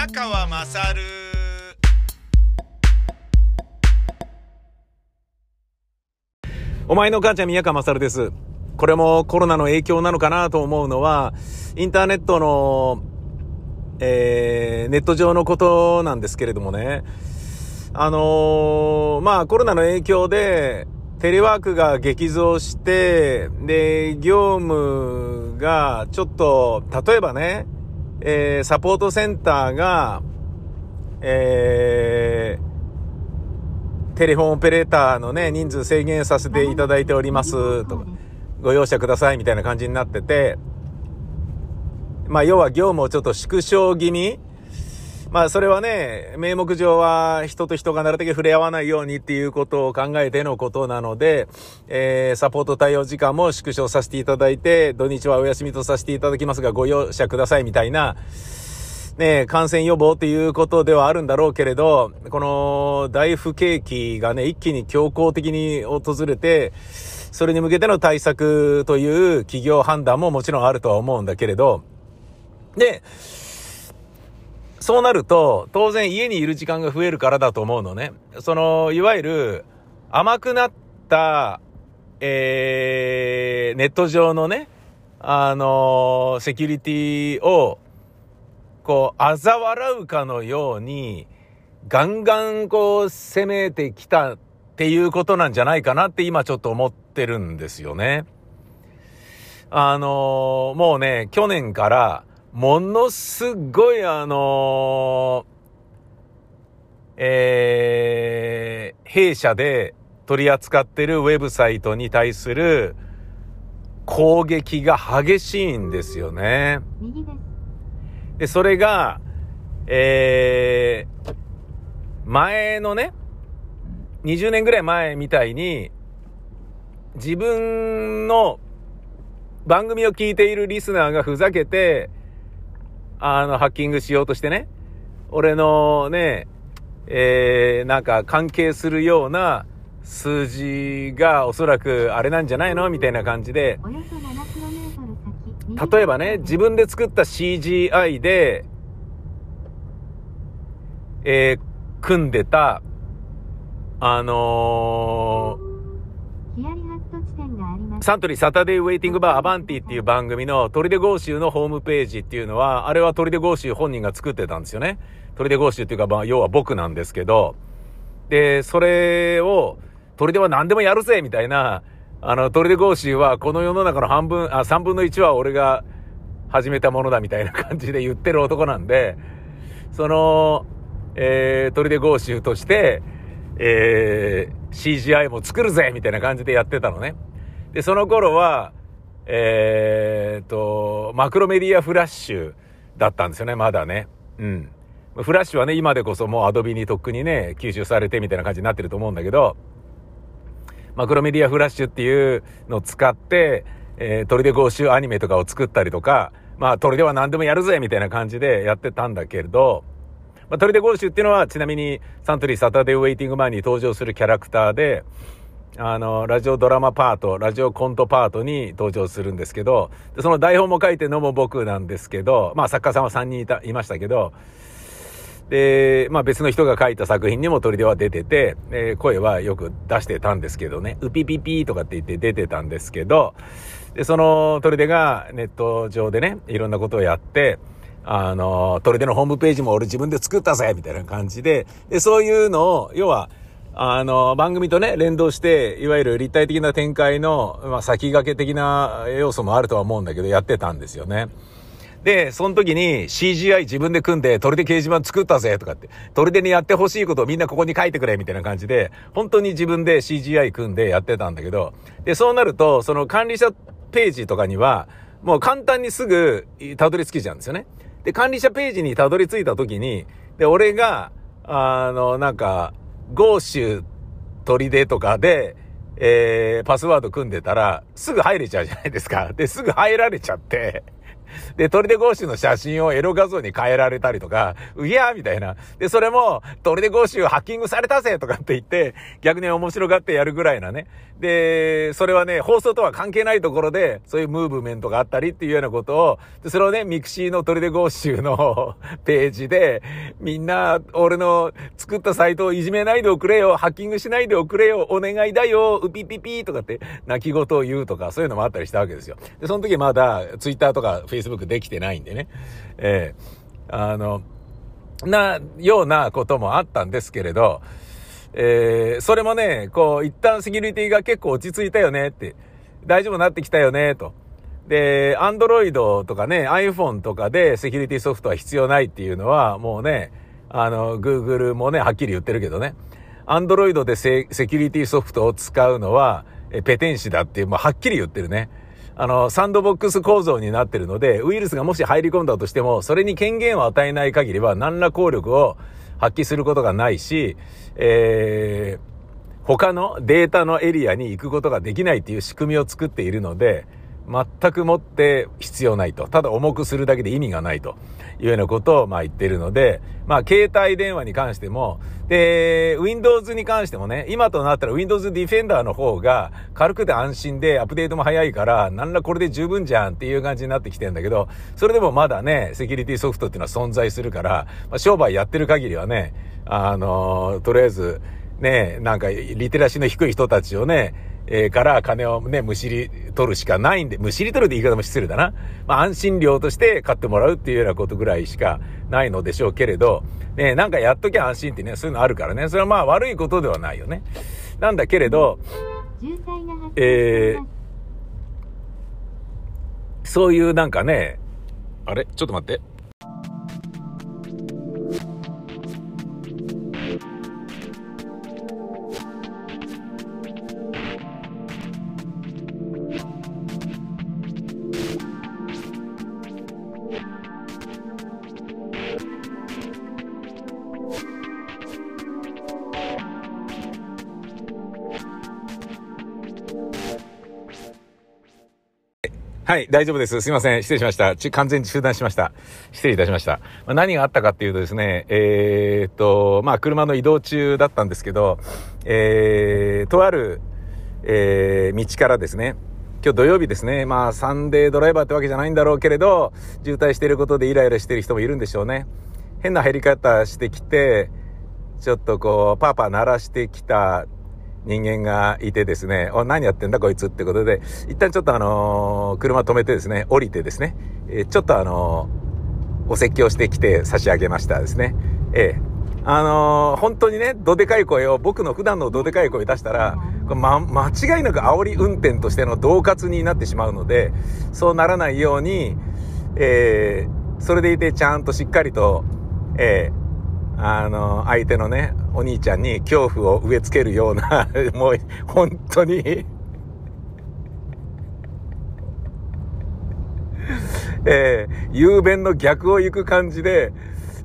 宮川まさるお前の母ちゃん宮川まさるです。これもコロナの影響なのかなと思うのは、インターネットの、えー、ネット上のことなんですけれどもね。あのーまあコロナの影響で、テレワークが激増して、で、業務がちょっと、例えばね、えー、サポートセンターが、えー、テレフォンオペレーターのね、人数制限させていただいております、とか、ご容赦ください、みたいな感じになってて、まあ、要は業務をちょっと縮小気味まあ、それはね、名目上は人と人がなるだけ触れ合わないようにっていうことを考えてのことなので、えー、サポート対応時間も縮小させていただいて、土日はお休みとさせていただきますが、ご容赦ください、みたいな、ね、感染予防っていうことではあるんだろうけれど、この大不景気がね、一気に強行的に訪れて、それに向けての対策という企業判断ももちろんあるとは思うんだけれど、で、そうなると、当然家にいる時間が増えるからだと思うのね。その、いわゆる甘くなった、えー、ネット上のね、あのセキュリティを、こう、嘲笑うかのように、ガンガンこう、攻めてきたっていうことなんじゃないかなって今ちょっと思ってるんですよね。あのもうね、去年から、ものすごいあのえー、弊社で取り扱ってるウェブサイトに対する攻撃が激しいんですよね。で、それが、えー、前のね、20年ぐらい前みたいに、自分の番組を聞いているリスナーがふざけて、あの、ハッキングしようとしてね、俺のね、えー、なんか関係するような数字がおそらくあれなんじゃないの？みたいな感じで、およそ 7km 先。例えばね、自分で作った CGI で、えー組んでた、あのヒサントリーサタデーウェイティングバーアバンティっていう番組のトリデゴーシュのホームページっていうのは、あれはトリデゴーシュ本人が作ってたんですよね。トリデゴーシュっていうか、まあ、要は僕なんですけど、で、それを、トリデは何でもやるぜみたいな、あの、トリデゴーシュはこの世の中の半分、あ、3分の1は俺が始めたものだみたいな感じで言ってる男なんで、その、えー、トリデゴーシュとして、えー、CGI も作るぜみたいな感じでやってたのね。で、その頃は、えー、と、マクロメディアフラッシュだったんですよね、まだね。うん。フラッシュはね、今でこそもうアドビにとっくにね、吸収されてみたいな感じになってると思うんだけど、マクロメディアフラッシュっていうのを使って、えー、トリデゴーシュアニメとかを作ったりとか、まあ、トリデは何でもやるぜみたいな感じでやってたんだけれど、まあ、トリデゴーシュっていうのは、ちなみに、サントリーサタデーウェイティングバーに登場するキャラクターで、あの、ラジオドラマパート、ラジオコントパートに登場するんですけど、その台本も書いてるのも僕なんですけど、まあ作家さんは3人いた、いましたけど、で、まあ別の人が書いた作品にも鳥では出てて、えー声はよく出してたんですけどね、ウピピピとかって言って出てたんですけど、で、その鳥出がネット上でね、いろんなことをやって、あの、鳥出のホームページも俺自分で作ったぜみたいな感じで、で、そういうのを、要は、あの、番組とね、連動して、いわゆる立体的な展開の、まあ、先駆け的な要素もあるとは思うんだけど、やってたんですよね。で、その時に CGI 自分で組んで、鳥で掲示板作ったぜとかって、鳥でにやってほしいことをみんなここに書いてくれみたいな感じで、本当に自分で CGI 組んでやってたんだけど、で、そうなると、その管理者ページとかには、もう簡単にすぐたどり着きちゃうんですよね。で、管理者ページにたどり着いた時に、で、俺が、あの、なんか、ゴーシュ鳥でとかで、えー、パスワード組んでたら、すぐ入れちゃうじゃないですか。で、すぐ入られちゃって、で、トリデゴーシュの写真をエロ画像に変えられたりとか、うぎゃーみたいな。で、それも、トリデゴーシュハッキングされたぜとかって言って、逆に面白がってやるぐらいなね。で、それはね、放送とは関係ないところで、そういうムーブメントがあったりっていうようなことを、でそれをね、ミクシーのトリデゴーシュの ページで、みんな、俺の作ったサイトをいじめないでおくれよ、ハッキングしないでおくれよ、お願いだよ、うぴぴぴとかって泣き言を言うとか、そういうのもあったりしたわけですよ。で、その時まだ、ツイッターとかフェイスブックできてないんでね。ええー、あの、な、ようなこともあったんですけれど、えー、それもね、こう、一旦セキュリティが結構落ち着いたよねって、大丈夫になってきたよね、と。で、アンドロイドとかね、iPhone とかでセキュリティソフトは必要ないっていうのは、もうね、あの、Google もね、はっきり言ってるけどね。アンドロイドでセキュリティソフトを使うのは、ペテン師だっていう、もうはっきり言ってるね。あの、サンドボックス構造になってるので、ウイルスがもし入り込んだとしても、それに権限を与えない限りは、何ら効力を発揮することがないし、えー、他のデータのエリアに行くことができないっていう仕組みを作っているので、全くもって必要ないと。ただ重くするだけで意味がないというようなことをまあ言ってるので、まあ携帯電話に関しても、で、Windows に関してもね、今となったら Windows Defender の方が軽くて安心でアップデートも早いから、なんらこれで十分じゃんっていう感じになってきてるんだけど、それでもまだね、セキュリティソフトっていうのは存在するから、まあ、商売やってる限りはね、あの、とりあえず、ね、なんかリテラシーの低い人たちをね、えー、から金をね、むしり取るしかないんで、むしり取るって言い方も失礼だな。まあ安心料として買ってもらうっていうようなことぐらいしかないのでしょうけれど、ね、なんかやっときゃ安心ってね、そういうのあるからね。それはまあ悪いことではないよね。なんだけれど、えー、そういうなんかね、あれ？ちょっと待って。はい、大丈夫です。すいません。失礼しました。ち、完全に中断しました。失礼いたしました。まあ、何があったかっていうとですね、えー、っと、まあ、車の移動中だったんですけど、えー、とある、えー、道からですね、今日土曜日ですね。まあ、サンデードライバーってわけじゃないんだろうけれど、渋滞していることでイライラしてる人もいるんでしょうね。変な減り方してきて、ちょっとこう、パーパー鳴らしてきた人間がいてですね、お、何やってんだこいつってことで、一旦ちょっとあのー、車止めてですね、降りてですね、え、ちょっとあのー、お説教してきて差し上げましたですね。ええあの本当にね、どでかい声を、僕の普段のどでかい声出したら、ま、間違いなく煽り運転としての恫喝になってしまうので、そうならないように、えー、それでいてちゃんとしっかりと、えー、あの、相手のね、お兄ちゃんに恐怖を植え付けるような もう、本当にえー、雄弁の逆を行く感じで、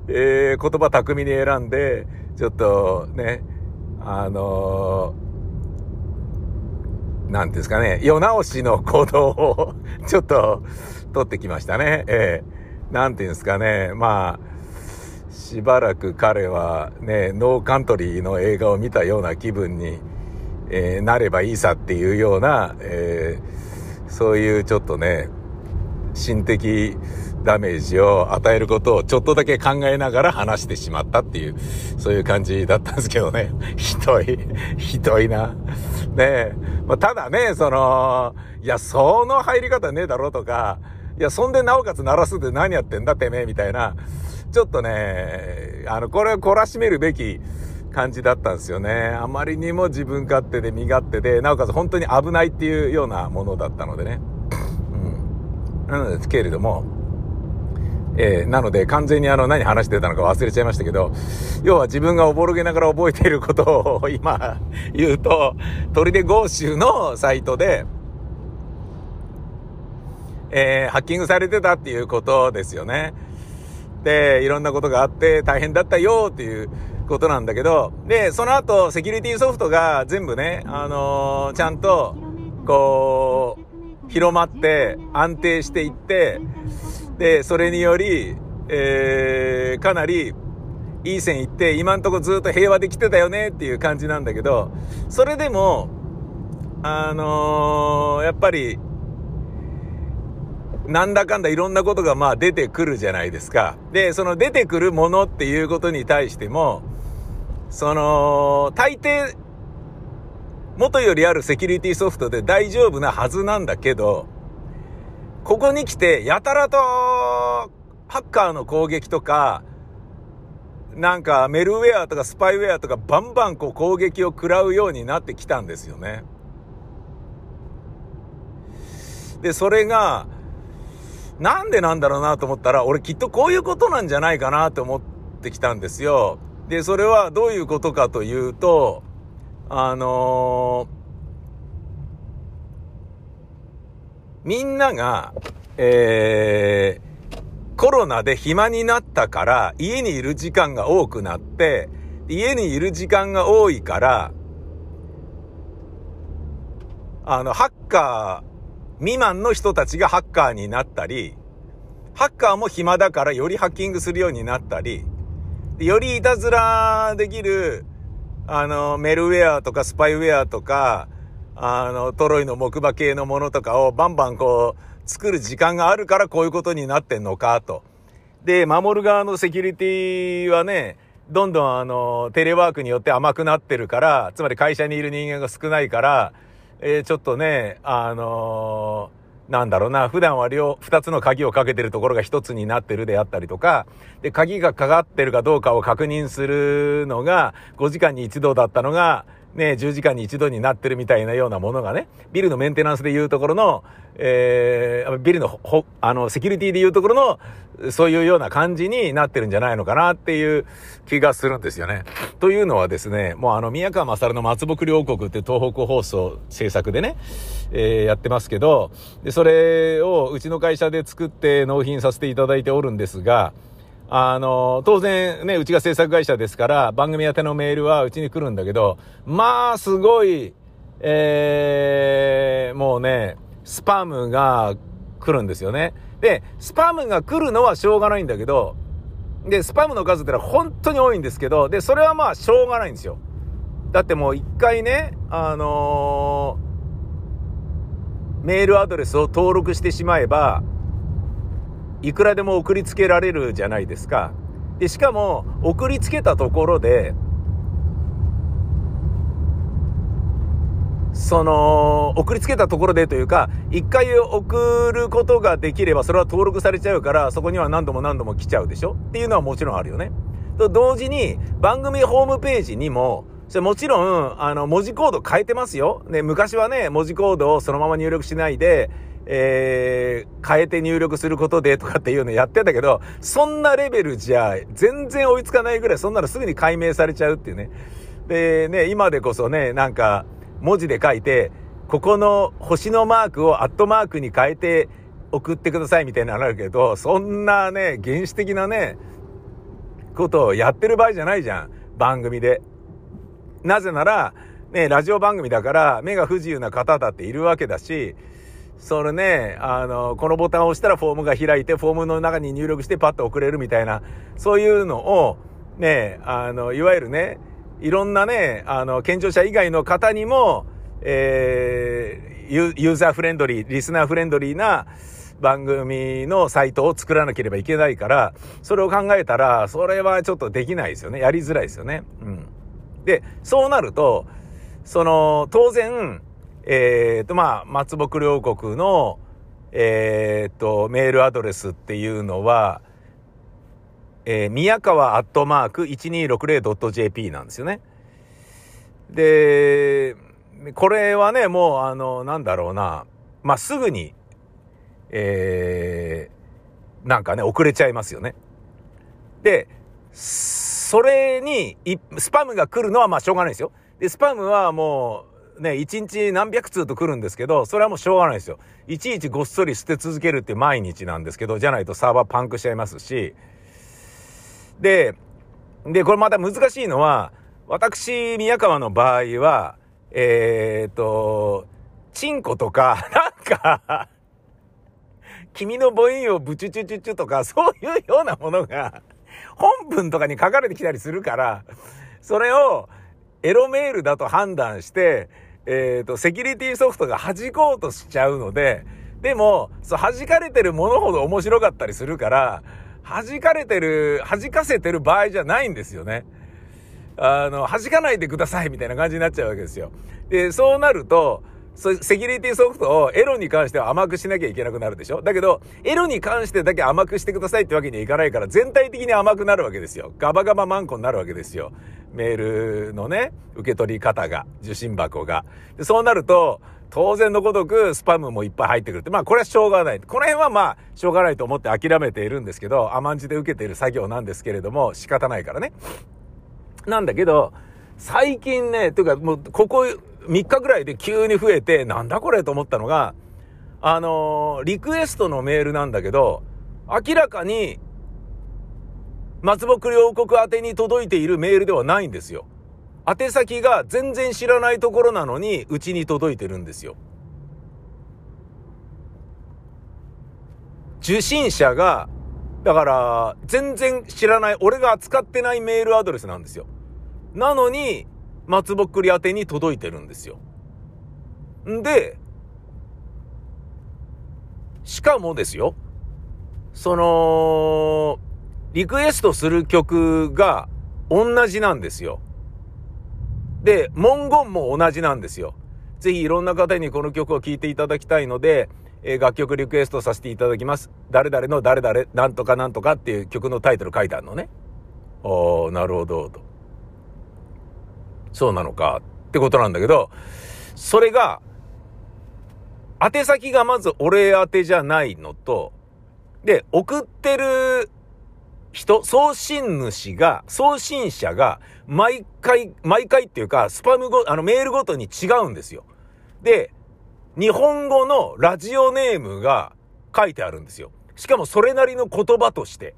えー、言葉巧みに選んで、ちょっとね、あのー、なんですかね、世直しの行動を ちょっと取ってきましたね。えー、なんていうんですかね、まあ、しばらく彼はね、ノーカントリーの映画を見たような気分に、えー、なればいいさっていうような、えー、そういうちょっとね、心的ダメージを与えることをちょっとだけ考えながら話してしまったっていう、そういう感じだったんですけどね。ひどい、ひどいな。ねえ。まあ、ただね、その、いや、その入り方ねえだろとか、いや、そんでなおかつ鳴らすって何やってんだてめえみたいな、ちょっとね、あの、これを懲らしめるべき感じだったんですよね。あまりにも自分勝手で身勝手で、なおかつ本当に危ないっていうようなものだったのでね。うん。なのですけれども、えー、なので完全にあの何話してたのか忘れちゃいましたけど、要は自分がおぼろげながら覚えていることを今言うと、砦合衆のサイトで、えー、ハッキングされてたっていうことですよね。で、いろんなことがあって大変だったよっていうことなんだけど、で、その後、セキュリティソフトが全部ね、あのー、ちゃんと、こう、広まって安定していって、で、それにより、えー、かなりいい線いって、今んとこずっと平和で来てたよねっていう感じなんだけど、それでも、あのーやっぱり、なんだかんだいろんなことがまあ出てくるじゃないですか。で、その出てくるものっていうことに対しても、その、大抵、元よりあるセキュリティソフトで大丈夫なはずなんだけど、ここに来て、やたらと、ハッカーの攻撃とか、なんかメルウェアとかスパイウェアとかバンバンこう攻撃を食らうようになってきたんですよね。で、それが、なんでなんだろうなと思ったら、俺きっとこういうことなんじゃないかなと思ってきたんですよ。で、それはどういうことかというと、あのーみんなが、えー、コロナで暇になったから、家にいる時間が多くなって、家にいる時間が多いから、あの、ハッカー未満の人たちがハッカーになったり、ハッカーも暇だからよりハッキングするようになったり、よりいたずらできる、あの、メルウェアとかスパイウェアとか、あの、トロイの木馬系のものとかをバンバンこう、作る時間があるからこういうことになってんのか、と。で、守る側のセキュリティはね、どんどんあの、テレワークによって甘くなってるから、つまり会社にいる人間が少ないから、えーちょっとね、あのーなんだろうな、普段は両、二つの鍵をかけてるところが一つになってるであったりとか、で、鍵がかかってるかどうかを確認するのが、5時間に一度だったのが、ね、10時間に一度になってるみたいなようなものがね、ビルのメンテナンスでいうところの、えー、ビルのほ、あの、セキュリティでいうところの、そういうような感じになってるんじゃないのかなっていう気がするんですよね。というのはですね、もうあの、宮川勝の松木両国って東北放送制作でね、えーやってますけど、で、それをうちの会社で作って納品させていただいておるんですが、あの、当然ね、うちが制作会社ですから、番組宛てのメールはうちに来るんだけど、まあ、すごい、えー、もうね、スパムが来るんですよね。で、スパムが来るのはしょうがないんだけど、で、スパムの数ってのは本当に多いんですけど、で、それはまあしょうがないんですよ。だってもう一回ね、あのーメールアドレスを登録してしまえば、いくらでも送りつけられるじゃないですか。で、しかも、送りつけたところで、その、送りつけたところでというか、一回送ることができれば、それは登録されちゃうから、そこには何度も何度も来ちゃうでしょ？っていうのはもちろんあるよね。と同時に、番組ホームページにも、それもちろん、あの、文字コード変えてますよ。ね、昔はね、文字コードをそのまま入力しないで、えー、変えて入力することでとかっていうのやってたけど、そんなレベルじゃ全然追いつかないぐらい、そんなのすぐに解明されちゃうっていうね。で、ね、今でこそね、なんか、文字で書いて、ここの星のマークをアットマークに変えて送ってくださいみたいなのあるけど、そんなね、原始的なね、ことをやってる場合じゃないじゃん。番組で。なぜなら、ね、ラジオ番組だから目が不自由な方だっているわけだし、それね、あの、このボタンを押したらフォームが開いて、フォームの中に入力してパッと送れるみたいな、そういうのを、ね、あの、いわゆるね、いろんなね、あの、健常者以外の方にも、えーユユーザーフレンドリー、リスナーフレンドリーな番組のサイトを作らなければいけないから、それを考えたら、それはちょっとできないですよね。やりづらいですよね。うん。で、そうなると、その、当然、えっ、と、まあ、松木両国の、えっ、と、メールアドレスっていうのは、えー宮川アットマーク 1260.jp なんですよね。で、これはね、もう、あの、なんだろうな、まあ、すぐに、えーなんかね、遅れちゃいますよね。で、それに、スパムが来るのはまあしょうがないですよ。で、スパムはもう、ね、1日何百通と来るんですけど、それはもうしょうがないですよ。いちいちごっそり捨て続けるって毎日なんですけど、じゃないとサーバーパンクしちゃいますし。で、で、これまた難しいのは、私、宮川の場合は、えーっと、チンコとか、なんか、君の母音をブチュチュチュチュとか、そういうようなものが、本文とかに書かれてきたりするから、それをエロメールだと判断して、えっ、ー、と、セキュリティソフトが弾こうとしちゃうので、でも、そう、弾かれてるものほど面白かったりするから、弾かれてる、弾かせてる場合じゃないんですよね。あの、弾かないでくださいみたいな感じになっちゃうわけですよ。で、そうなると、セキュリティソフトをエロに関しては甘くしなきゃいけなくなるでしょだけど、エロに関してだけ甘くしてくださいってわけにはいかないから、全体的に甘くなるわけですよ。ガバガバマンコになるわけですよ。メールのね、受け取り方が、受信箱が。でそうなると、当然のごとくスパムもいっぱい入ってくるって。まあこれはしょうがない。この辺はまあしょうがないと思って諦めているんですけど、甘んじで受けている作業なんですけれども、仕方ないからね。なんだけど、最近ね、というかもうここ3日ぐらいで急に増えて、なんだこれと思ったのが、あのー、リクエストのメールなんだけど、明らかに、松木両国宛に届いているメールではないんですよ。宛先が全然知らないところなのに、うちに届いてるんですよ。受信者が、だから、全然知らない、俺が扱ってないメールアドレスなんですよ。なのに、松ぼっくり宛てに届いてるんですよ。んで、しかもですよ、その、リクエストする曲が同じなんですよ。で、文言も同じなんですよ。ぜひいろんな方にこの曲を聴いていただきたいので、え、楽曲リクエストさせていただきます。誰々の誰々、なんとかなんとかっていう曲のタイトル書いてあるのね。おー、なるほど、と。そうなのかってことなんだけど、それが、宛先がまず俺宛てじゃないのと、で、送ってる人、送信主が、送信者が、毎回、毎回っていうか、スパムご、あの、メールごとに違うんですよ。で、日本語のラジオネームが書いてあるんですよ。しかもそれなりの言葉として。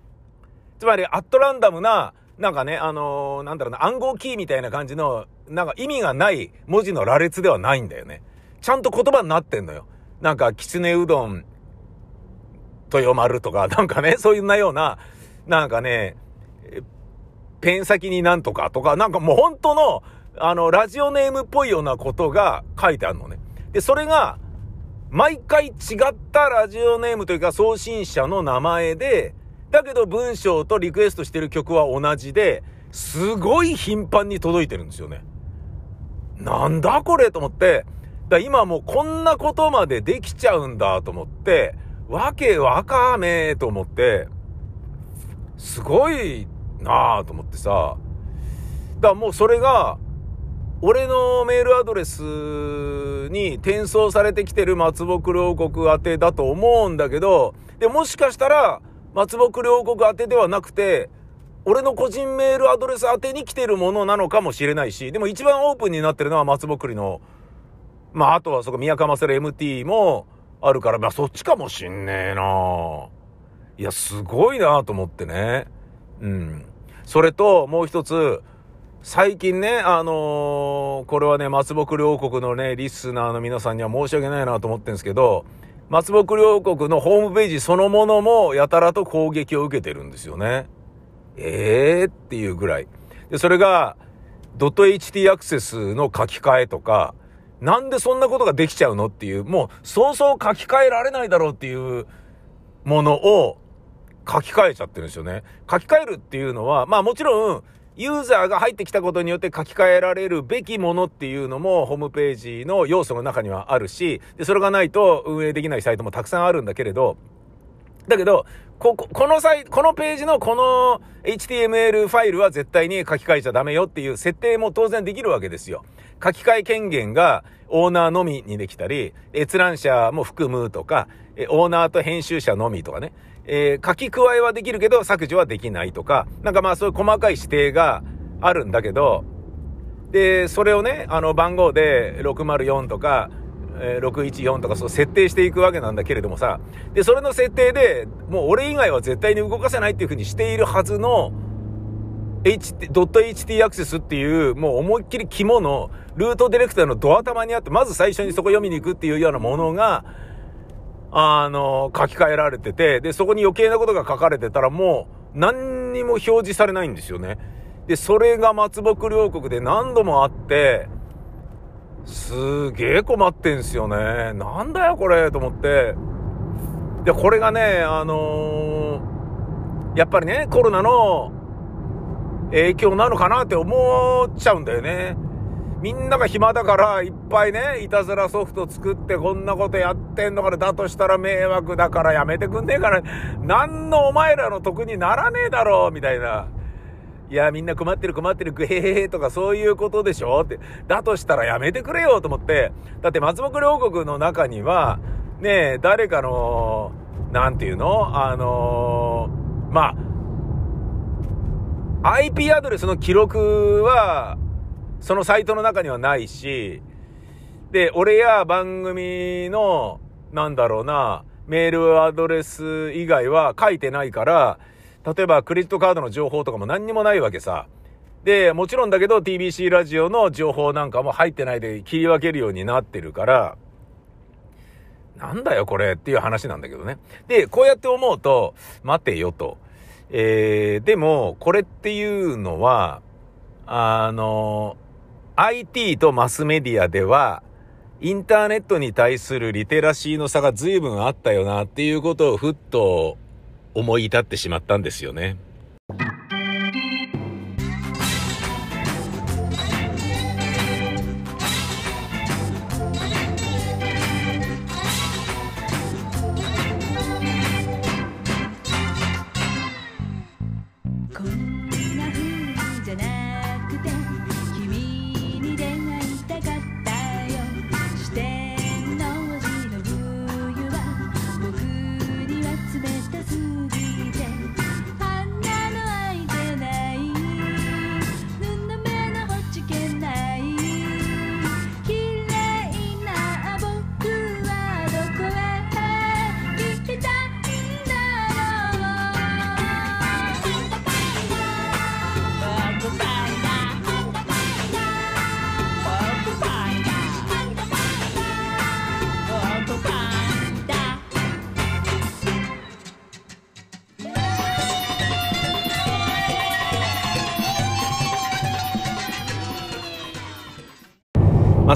つまり、アットランダムななんかね、あのー、なんだろうな、暗号キーみたいな感じの、なんか意味がない文字の羅列ではないんだよね。ちゃんと言葉になってんのよ。なんか、きつねうどん、豊丸とか、なんかね、そういうなような、なんかね、ペン先になんとかとか、なんかもう本当の、あの、ラジオネームっぽいようなことが書いてあるのね。で、それが、毎回違ったラジオネームというか送信者の名前で、だけど文章とリクエストしてる曲は同じで、すごい頻繁に届いてるんですよね。なんだこれと思って、だ今もうこんなことまでできちゃうんだと思って、わけわかめと思って、すごいなぁと思ってさ、だからもうそれが、俺のメールアドレスに転送されてきてる松木両国宛てだと思うんだけど、で、もしかしたら、松木両国宛てではなくて、俺の個人メールアドレス宛てに来てるものなのかもしれないし、でも一番オープンになってるのは松木の、まあ、あとはそこ、宮川せる MT もあるから、まあ、そっちかもしんねえな。いや、すごいなと思ってね。うん。それと、もう一つ、最近ね、あのー、これはね、松木両国のね、リスナーの皆さんには申し訳ないなと思ってるんですけど、松木両国のホームページそのものもやたらと攻撃を受けてるんですよね。えー、っていうぐらい。で、それが、ドット .ht アクセスの書き換えとか、なんでそんなことができちゃうのっていう、もう、そうそう書き換えられないだろうっていうものを書き換えちゃってるんですよね。書き換えるっていうのは、まあもちろん、ユーザーが入ってきたことによって書き換えられるべきものっていうのもホームページの要素の中にはあるし、で、それがないと運営できないサイトもたくさんあるんだけれど、だけど、こ、こ、のサイこのページのこの HTML ファイルは絶対に書き換えちゃダメよっていう設定も当然できるわけですよ。書き換え権限がオーナーのみにできたり、閲覧者も含むとか、オーナーと編集者のみとかね。えー、書き加えはできるけど削除はできないとか、なんかまあそういう細かい指定があるんだけど、で、それをね、あの番号で604とか、えー、614とかそう設定していくわけなんだけれどもさ、で、それの設定で、もう俺以外は絶対に動かせないっていうふうにしているはずの HT、.ht アクセスっていう、もう思いっきり肝の、ルートディレクターのドア玉にあって、まず最初にそこ読みに行くっていうようなものが、あの、書き換えられてて、で、そこに余計なことが書かれてたらもう、何にも表示されないんですよね。で、それが松木両国で何度もあって、すげえ困ってんすよね。なんだよこれと思って。で、これがね、あのーやっぱりね、コロナの影響なのかなって思っちゃうんだよね。みんなが暇だから、いっぱいね、いたずらソフト作ってこんなことやってんのから、だとしたら迷惑だからやめてくんねえから、なんのお前らの得にならねえだろう、みたいな。いや、みんな困ってる困ってる、グヘヘヘとかそういうことでしょ？って。だとしたらやめてくれよと思って。だって松木両国の中には、ねえ、誰かの、なんていうの？あのーまあ、IP アドレスの記録は、そのサイトの中にはないし、で、俺や番組の、なんだろうな、メールアドレス以外は書いてないから、例えばクレジットカードの情報とかも何にもないわけさ。で、もちろんだけど TBC ラジオの情報なんかも入ってないで切り分けるようになってるから、なんだよこれっていう話なんだけどね。で、こうやって思うと、待てよと。えー、でも、これっていうのは、あの、IT とマスメディアでは、インターネットに対するリテラシーの差が随分あったよなっていうことをふっと思い至ってしまったんですよね。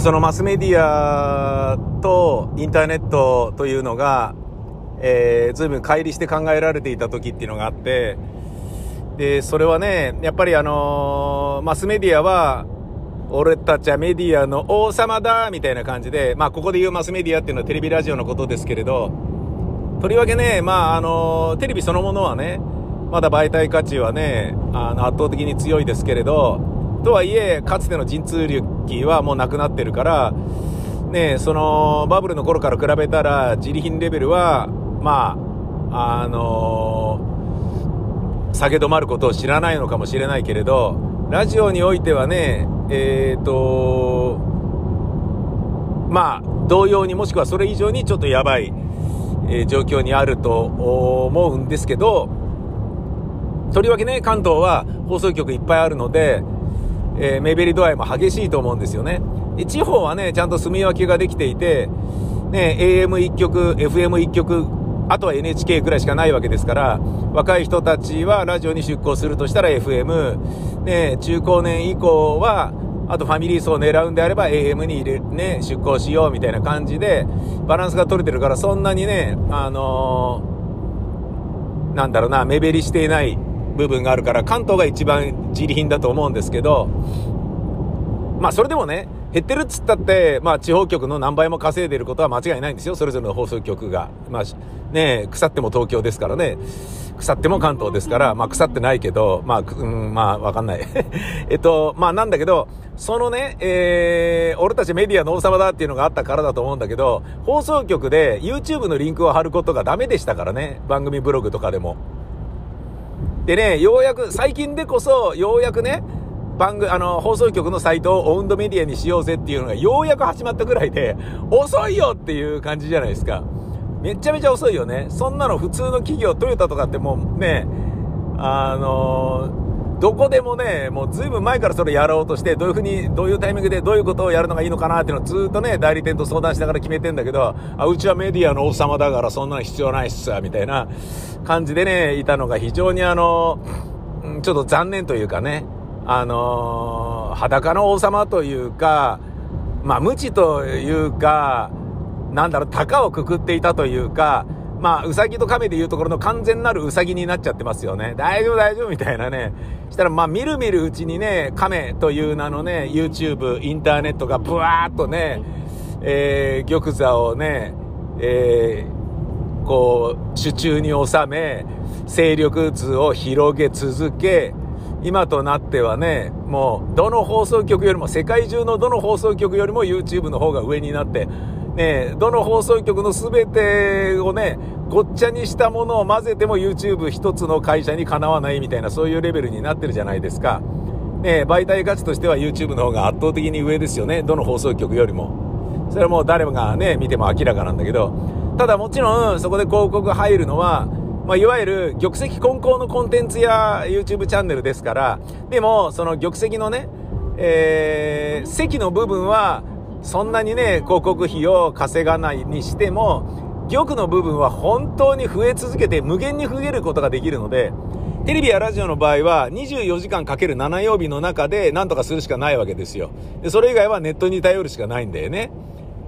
そのマスメディアとインターネットというのが、えー、随分乖離して考えられていた時っていうのがあって、で、それはね、やっぱりあのーマスメディアは、俺たちはメディアの王様だみたいな感じで、まあ、ここで言うマスメディアっていうのはテレビラジオのことですけれど、とりわけね、まあ、あのーテレビそのものはね、まだ媒体価値はね、あの、圧倒的に強いですけれど、とはいえ、かつての神通力はもうなくなってるから、ね、その、バブルの頃から比べたら、自利品レベルは、まあ、あのー下げ止まることを知らないのかもしれないけれど、ラジオにおいてはね、えっ、と、まあ、同様にもしくはそれ以上にちょっとやばい、えー状況にあると思うんですけど、とりわけね、関東は放送局いっぱいあるので、えー目減り度合いも激しいと思うんですよね。で地方はね、ちゃんと住み分けができていて、ね、AM1 曲、FM1 曲、あとは NHK くらいしかないわけですから、若い人たちはラジオに出向するとしたら FM、ね、中高年以降は、あとファミリー層を狙うんであれば AM に入れ、ね、出向しようみたいな感じで、バランスが取れてるから、そんなにね、あのーなんだろうな、目減りしていない部分があるから、関東が一番自利品だと思うんですけど、まあそれでもね、減ってるっつったって、まあ地方局の何倍も稼いでることは間違いないんですよ。それぞれの放送局が。まあね腐っても東京ですからね。腐っても関東ですから、まあ腐ってないけど、まあ、うん、まあわかんない。えっと、まあなんだけど、そのね、えー、俺たちメディアの王様だっていうのがあったからだと思うんだけど、放送局で YouTube のリンクを貼ることがダメでしたからね。番組ブログとかでも。でね、ようやく、最近でこそ、ようやくね、番組、あの、放送局のサイトをオウンドメディアにしようぜっていうのがようやく始まったぐらいで、遅いよっていう感じじゃないですか。めちゃめちゃ遅いよね。そんなの普通の企業、トヨタとかってもうね、あのどこでもね、もうずいぶん前からそれやろうとして、どういうふうに、どういうタイミングでどういうことをやるのがいいのかなっていうのをずっとね、代理店と相談しながら決めてんだけど、あ、うちはメディアの王様だからそんなの必要ないっすわ、みたいな感じでね、いたのが非常にあの、ちょっと残念というかね、あの裸の王様というか、まあ、無知というか、なんだろう、鷹をくくっていたというか、まあ、うさぎと亀でいうところの完全なるうさぎになっちゃってますよね。大丈夫大丈夫みたいなね。したら、まあ、みるみるうちにね、亀という名のね、YouTube、インターネットがブワーっとね、えー、玉座をね、えー、こう、手中に収め、勢力図を広げ続け、今となってはね、もう、どの放送局よりも、世界中のどの放送局よりも YouTube の方が上になって、ね、どの放送局の全てをね、ごっちゃにしたものを混ぜても YouTube 一つの会社にかなわないみたいな、そういうレベルになってるじゃないですか。ね、媒体価値としては YouTube の方が圧倒的に上ですよね。どの放送局よりも。それはもう誰もがね、見ても明らかなんだけど、ただもちろんそこで広告入るのは、まあ、いわゆる玉石混交のコンテンツや YouTube チャンネルですから、でも、その玉石のね、えー、席の部分は、そんなにね、広告費を稼がないにしても、玉の部分は本当に増え続けて無限に増えることができるので、テレビやラジオの場合は24時間かける7曜日の中で何とかするしかないわけですよ。で、それ以外はネットに頼るしかないんだよね。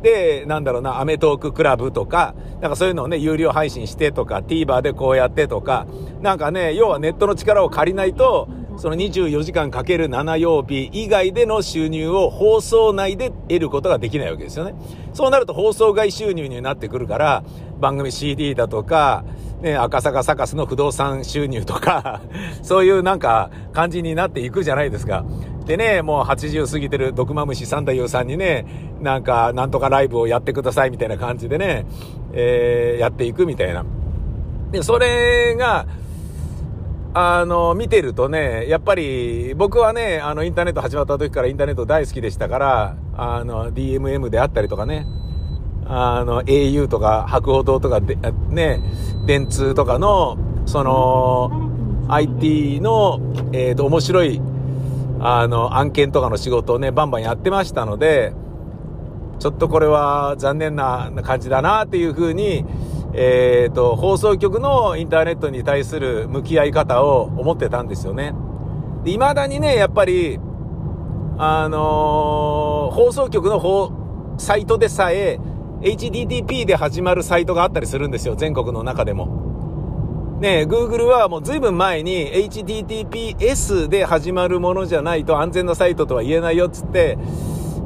で、なんだろうな、アメトーククラブとか、なんかそういうのをね、有料配信してとか、TVer でこうやってとか、なんかね、要はネットの力を借りないと、その24時間かける7曜日以外での収入を放送内で得ることができないわけですよね。そうなると放送外収入になってくるから、番組 CD だとか、ね、赤坂サカスの不動産収入とか、そういうなんか感じになっていくじゃないですか。でね、もう80過ぎてる毒マムシ三太夫さんにね、なんか、なんとかライブをやってくださいみたいな感じでね、えー、やっていくみたいな。で、それが、あの、見てるとね、やっぱり、僕はね、あの、インターネット始まった時からインターネット大好きでしたから、あの、DMM であったりとかね、あの、au とか、博報堂とかで、ね、電通とかの、その、IT の、えっ、と、面白い、あの、案件とかの仕事をね、バンバンやってましたので、ちょっとこれは残念な感じだなっていうふうに、えっ、と、放送局のインターネットに対する向き合い方を思ってたんですよね。で、未だにね、やっぱり、あのー放送局の方、サイトでさえ、HTTP で始まるサイトがあったりするんですよ、全国の中でも。ね Google はもう随分前に HTTPS で始まるものじゃないと安全なサイトとは言えないよっつって、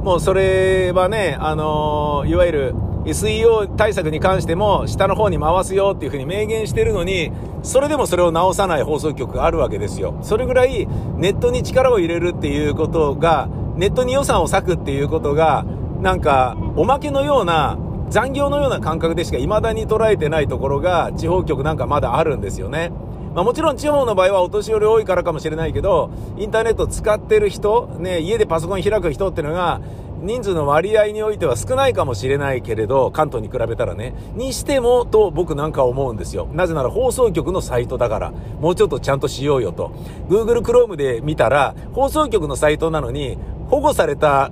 もうそれはね、あのーいわゆる SEO 対策に関しても下の方に回すよっていうふうに明言してるのに、それでもそれを直さない放送局があるわけですよ。それぐらいネットに力を入れるっていうことが、ネットに予算を割くっていうことが、なんかおまけのような残業のような感覚でしか未だに捉えてないところが地方局なんかまだあるんですよね。まあもちろん地方の場合はお年寄り多いからかもしれないけど、インターネット使ってる人、ね、家でパソコン開く人っていうのが、人数の割合においては少ないかもしれないけれど、関東に比べたらね、にしてもと僕なんか思うんですよ。なぜなら放送局のサイトだから、もうちょっとちゃんとしようよと。Google Chrome で見たら、放送局のサイトなのに、保護された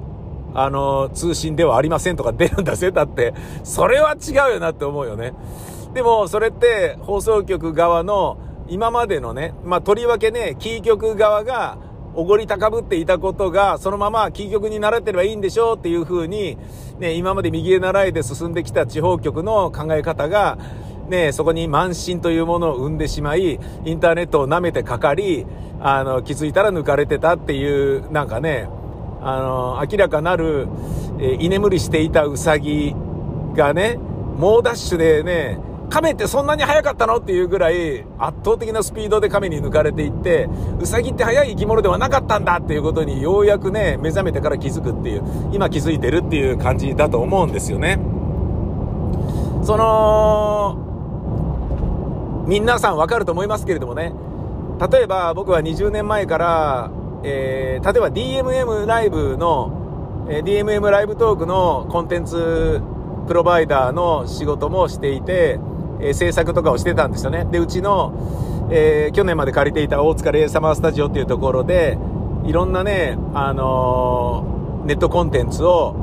あの、通信ではありませんとか 出るんだぜ。だって、それは違うよなって思うよね。でも、それって放送局側の今までのね、まあ、とりわけね、キー局側がおごり高ぶっていたことが、そのままキー局に習ってればいいんでしょうっていう風に、ね、今まで右へ習いで進んできた地方局の考え方が、ね、そこに慢心というものを生んでしまい、インターネットを舐めてかかり、あの、気づいたら抜かれてたっていう、なんかね、あの、明らかなる、えー居眠りしていたウサギがね、猛ダッシュでね、亀ってそんなに速かったの？っていうぐらい圧倒的なスピードで亀に抜かれていって、ウサギって速い生き物ではなかったんだっていうことにようやくね、目覚めてから気づくっていう、今気づいてるっていう感じだと思うんですよね。その、皆さんわかると思いますけれどもね、例えば僕は20年前から、えー例えば DMM ライブの、えー DMM ライブトークのコンテンツプロバイダーの仕事もしていて、えー制作とかをしてたんですよね。で、うちの、えー去年まで借りていた大塚レイサマースタジオっていうところで、いろんなね、あのーネットコンテンツを、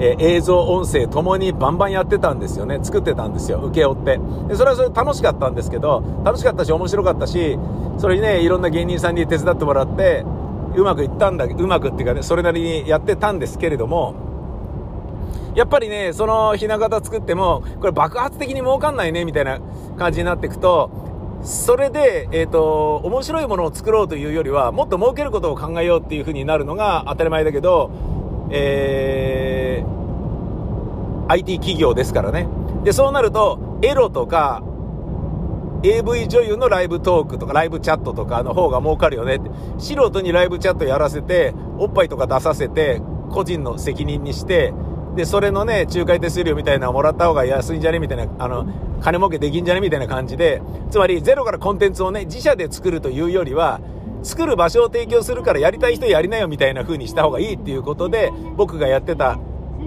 え映像、音声ともにバンバンやってたんですよね。作ってたんですよ。請け負って。で、それはそれ楽しかったんですけど、楽しかったし面白かったし、それにね、いろんな芸人さんに手伝ってもらって、うまくいったんだ、うまくっていうかね、それなりにやってたんですけれども、やっぱりね、そのひな形作っても、これ爆発的に儲かんないね、みたいな感じになっていくと、それで、えっ、と、面白いものを作ろうというよりは、もっと儲けることを考えようっていう風になるのが当たり前だけど、えー、IT 企業ですからね。で、そうなると、エロとか、AV 女優のライブトークとかライブチャットとかの方が儲かるよねって。素人にライブチャットやらせて、おっぱいとか出させて、個人の責任にして、で、それのね、仲介手数料みたいなのもらった方が安いんじゃね？みたいな、あの、金儲けできんじゃね？みたいな感じで、つまりゼロからコンテンツをね、自社で作るというよりは、作る場所を提供するからやりたい人やりなよみたいな風にした方がいいっていうことで、僕がやってた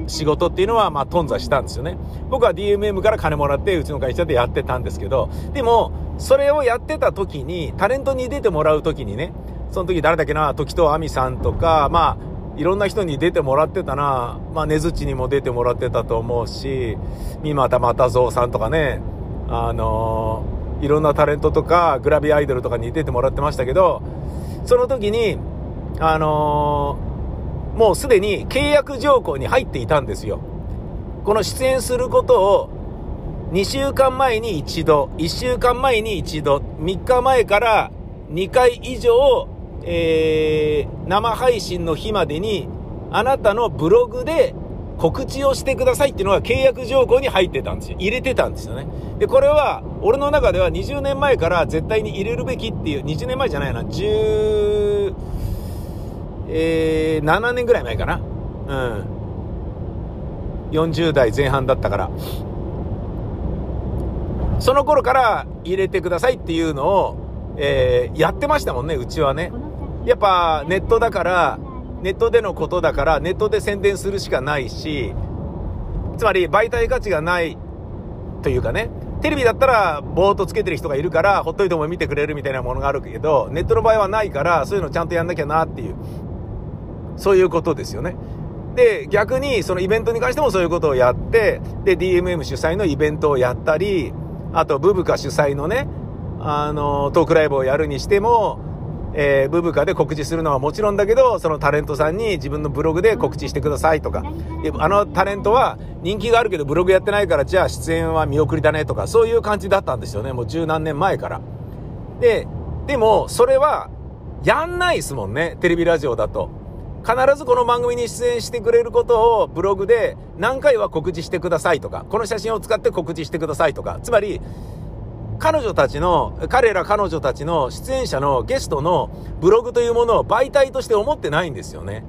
仕事っていうのは、まあ、頓挫したんですよね。僕は DMM から金もらって、うちの会社でやってたんですけど、でも、それをやってた時に、タレントに出てもらう時にね、その時誰だっけな、時藤亜美さんとか、まあ、いろんな人に出てもらってたな、まあ、根づちにも出てもらってたと思うし、三股又蔵さんとかね、あのーいろんなタレントとか、グラビアアイドルとかに出てもらってましたけど、その時に、あのーもうすでに契約条項に入っていたんですよ。この出演することを2週間前に一度、1週間前に一度、3日前から2回以上、えー、生配信の日までにあなたのブログで告知をしてくださいっていうのが契約条項に入ってたんですよ。入れてたんですよね。で、これは、俺の中では20年前から絶対に入れるべきっていう、20年前じゃないな、10、えー、7年ぐらい前かな。うん。40代前半だったから。その頃から入れてくださいっていうのを、えー、やってましたもんね、うちはね。やっぱネットだから、ネットでのことだから、ネットで宣伝するしかないし、つまり媒体価値がないというかね、テレビだったらボートつけてる人がいるから、ほっといても見てくれるみたいなものがあるけど、ネットの場合はないから、そういうのちゃんとやんなきゃなっていう、そういうことですよね。で、逆にそのイベントに関してもそういうことをやって、で、DMM 主催のイベントをやったり、あと、ブブカ主催のね、あの、トークライブをやるにしても、えー、ブブカで告知するのはもちろんだけど、そのタレントさんに自分のブログで告知してくださいとか、であのタレントは人気があるけどブログやってないから、じゃあ出演は見送りだねとか、そういう感じだったんですよね。もう十何年前から。で、でも、それは、やんないですもんね。テレビラジオだと。必ずこの番組に出演してくれることをブログで何回は告知してくださいとか、この写真を使って告知してくださいとか、つまり、彼女たちの、彼ら彼女たちの出演者のゲストのブログというものを媒体として思ってないんですよね。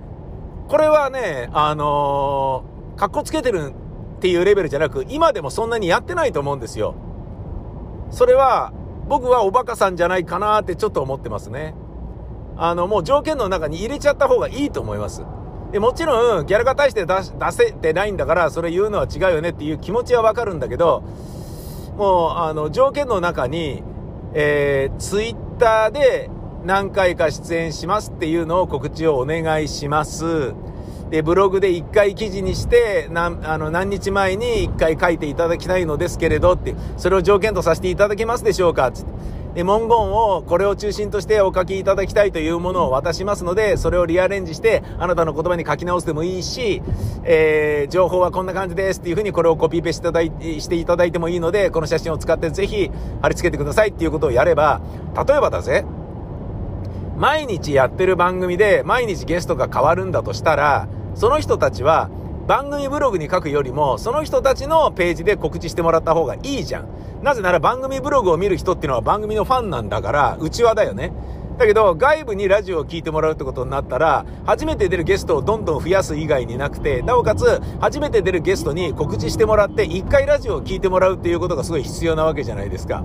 これはね、あのー、格好つけてるっていうレベルじゃなく、今でもそんなにやってないと思うんですよ。それは、僕はおバカさんじゃないかなってちょっと思ってますね。あの、もう条件の中に入れちゃった方がいいと思います。で、もちろん、ギャラが大して出出せてないんだから、それ言うのは違うよねっていう気持ちはわかるんだけど、もう、あの、条件の中に、えー、ツイッターで何回か出演しますっていうのを告知をお願いします。で、ブログで1回記事にして、なん、あの、何日前に1回書いていただきたいのですけれどって、それを条件とさせていただけますでしょうかつって。で、文言をこれを中心としてお書きいただきたいというものを渡しますので、それをリアレンジして、あなたの言葉に書き直すでもいいし、えー、情報はこんな感じですっていうふうにこれをコピペしていただいてしていただいてもいいので、この写真を使ってぜひ貼り付けてくださいっていうことをやれば、例えばだぜ、毎日やってる番組で毎日ゲストが変わるんだとしたら、その人たちは番組ブログに書くよりも、その人たちのページで告知してもらった方がいいじゃん。なぜなら番組ブログを見る人っていうのは番組のファンなんだから、内輪だよね。だけど、外部にラジオを聞いてもらうってことになったら、初めて出るゲストをどんどん増やす以外になくて、なおかつ、初めて出るゲストに告知してもらって、一回ラジオを聞いてもらうっていうことがすごい必要なわけじゃないですか。